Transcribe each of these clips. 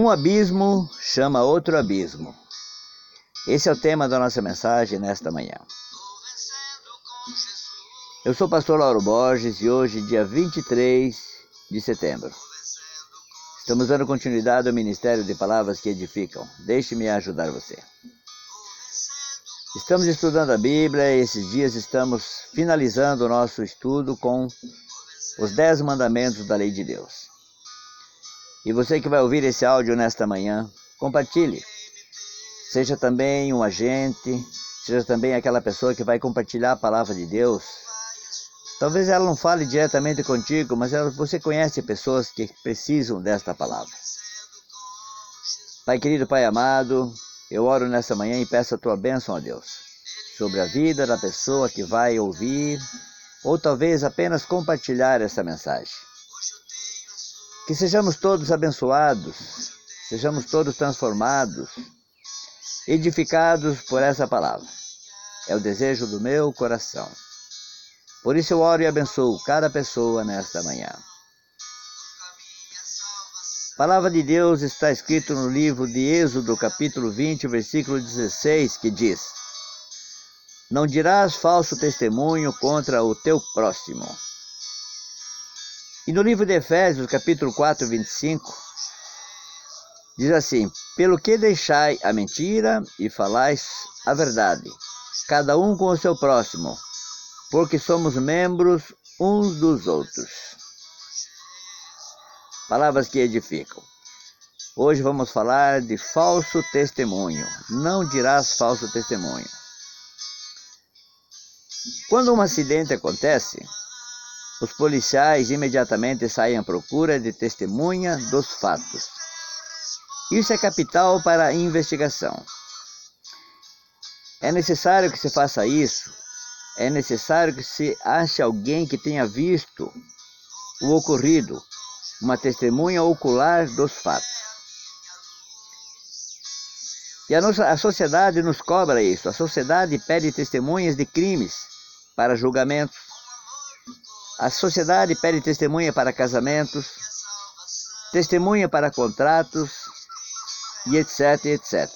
Um abismo chama outro abismo. Esse é o tema da nossa mensagem nesta manhã. Eu sou o pastor Lauro Borges e hoje, dia 23 de setembro, estamos dando continuidade ao Ministério de Palavras que Edificam. Deixe-me ajudar você. Estamos estudando a Bíblia e esses dias estamos finalizando o nosso estudo com os Dez Mandamentos da Lei de Deus. E você que vai ouvir esse áudio nesta manhã, compartilhe. Seja também um agente, seja também aquela pessoa que vai compartilhar a palavra de Deus. Talvez ela não fale diretamente contigo, mas ela, você conhece pessoas que precisam desta palavra. Pai querido, Pai amado, eu oro nessa manhã e peço a tua bênção a Deus sobre a vida da pessoa que vai ouvir ou talvez apenas compartilhar essa mensagem. Que sejamos todos abençoados, sejamos todos transformados, edificados por essa palavra. É o desejo do meu coração. Por isso eu oro e abençoo cada pessoa nesta manhã. A palavra de Deus está escrito no livro de Êxodo, capítulo 20, versículo 16, que diz: Não dirás falso testemunho contra o teu próximo e no livro de Efésios, capítulo 4, 25, diz assim: Pelo que deixai a mentira e falais a verdade, cada um com o seu próximo, porque somos membros uns dos outros. Palavras que edificam. Hoje vamos falar de falso testemunho. Não dirás falso testemunho. Quando um acidente acontece, os policiais imediatamente saem à procura de testemunha dos fatos. Isso é capital para a investigação. É necessário que se faça isso. É necessário que se ache alguém que tenha visto o ocorrido, uma testemunha ocular dos fatos. E a, nossa, a sociedade nos cobra isso. A sociedade pede testemunhas de crimes para julgamentos, a sociedade pede testemunha para casamentos, testemunha para contratos e etc, etc.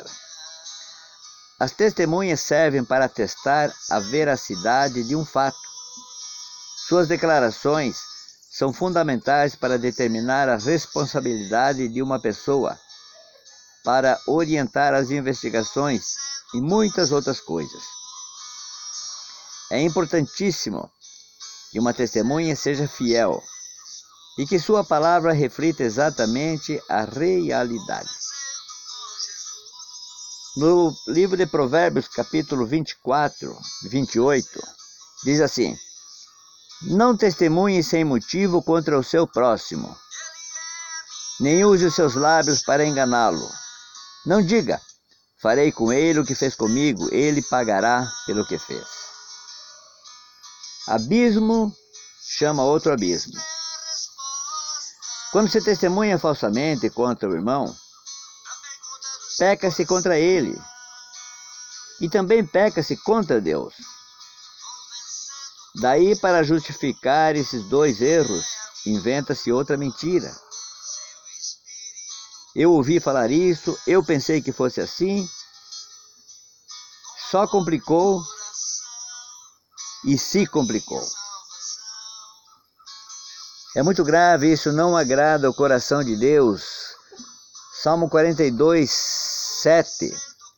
As testemunhas servem para atestar a veracidade de um fato. Suas declarações são fundamentais para determinar a responsabilidade de uma pessoa, para orientar as investigações e muitas outras coisas. É importantíssimo que uma testemunha seja fiel e que sua palavra reflita exatamente a realidade. No livro de Provérbios, capítulo 24, 28, diz assim: Não testemunhe sem motivo contra o seu próximo, nem use os seus lábios para enganá-lo. Não diga: Farei com ele o que fez comigo, ele pagará pelo que fez. Abismo chama outro abismo. Quando se testemunha falsamente contra o irmão, peca-se contra ele e também peca-se contra Deus. Daí, para justificar esses dois erros, inventa-se outra mentira. Eu ouvi falar isso, eu pensei que fosse assim, só complicou e se complicou. É muito grave, isso não agrada ao coração de Deus. Salmo 42, 7.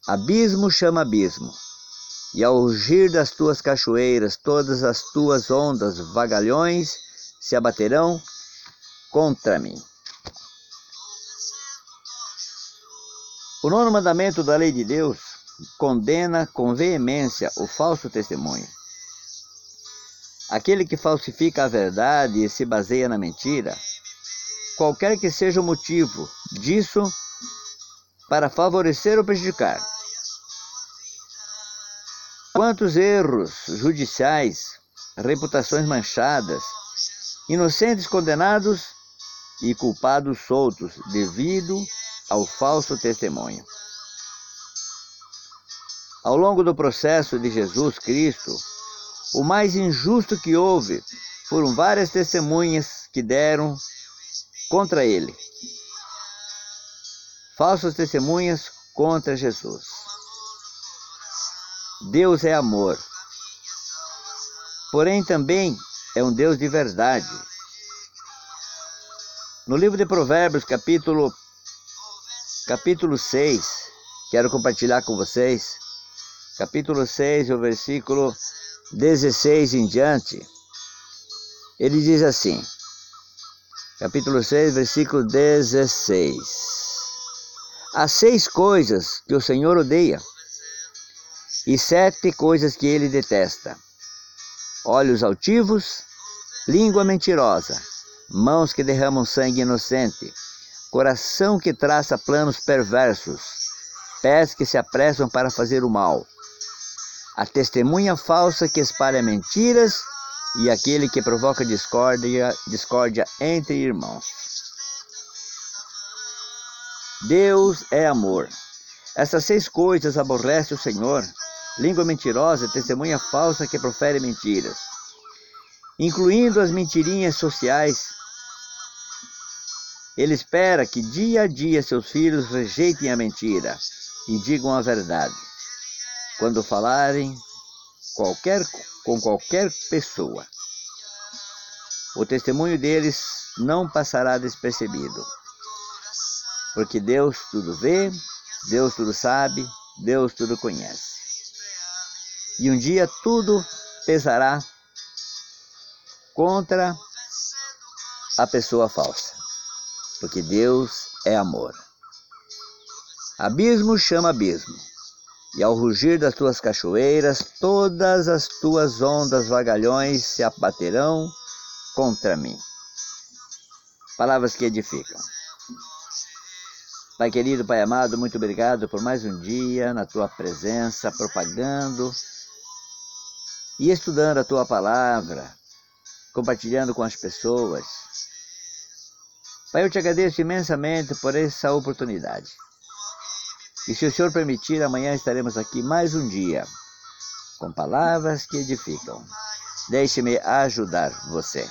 Abismo chama abismo, e ao rugir das tuas cachoeiras, todas as tuas ondas vagalhões se abaterão contra mim. O nono mandamento da lei de Deus condena com veemência o falso testemunho. Aquele que falsifica a verdade e se baseia na mentira, qualquer que seja o motivo disso, para favorecer ou prejudicar. Quantos erros judiciais, reputações manchadas, inocentes condenados e culpados soltos devido ao falso testemunho. Ao longo do processo de Jesus Cristo, o mais injusto que houve foram várias testemunhas que deram contra ele. falsas testemunhas contra Jesus. Deus é amor, porém também é um Deus de verdade. No livro de Provérbios, capítulo capítulo 6, quero compartilhar com vocês, capítulo 6, o versículo 16 em diante. Ele diz assim: capítulo 6, versículo 16. Há seis coisas que o Senhor odeia, e sete coisas que ele detesta: olhos altivos, língua mentirosa, mãos que derramam sangue inocente, coração que traça planos perversos, pés que se apressam para fazer o mal, a testemunha falsa que espalha mentiras e aquele que provoca discórdia, discórdia entre irmãos. Deus é amor. Essas seis coisas aborrece o Senhor: língua mentirosa, testemunha falsa que profere mentiras, incluindo as mentirinhas sociais. Ele espera que dia a dia seus filhos rejeitem a mentira e digam a verdade. Quando falarem qualquer com qualquer pessoa. O testemunho deles não passará despercebido, porque Deus tudo vê, Deus tudo sabe, Deus tudo conhece. E um dia tudo pesará contra a pessoa falsa, porque Deus é amor. Abismo chama abismo e ao rugir das tuas cachoeiras, todas as tuas ondas vagalhões se abaterão contra mim. Palavras que edificam. Pai querido, Pai amado, muito obrigado por mais um dia na tua presença, propagando e estudando a tua palavra, compartilhando com as pessoas. Pai, eu te agradeço imensamente por essa oportunidade. E se o Senhor permitir, amanhã estaremos aqui mais um dia com palavras que edificam. Deixe-me ajudar você.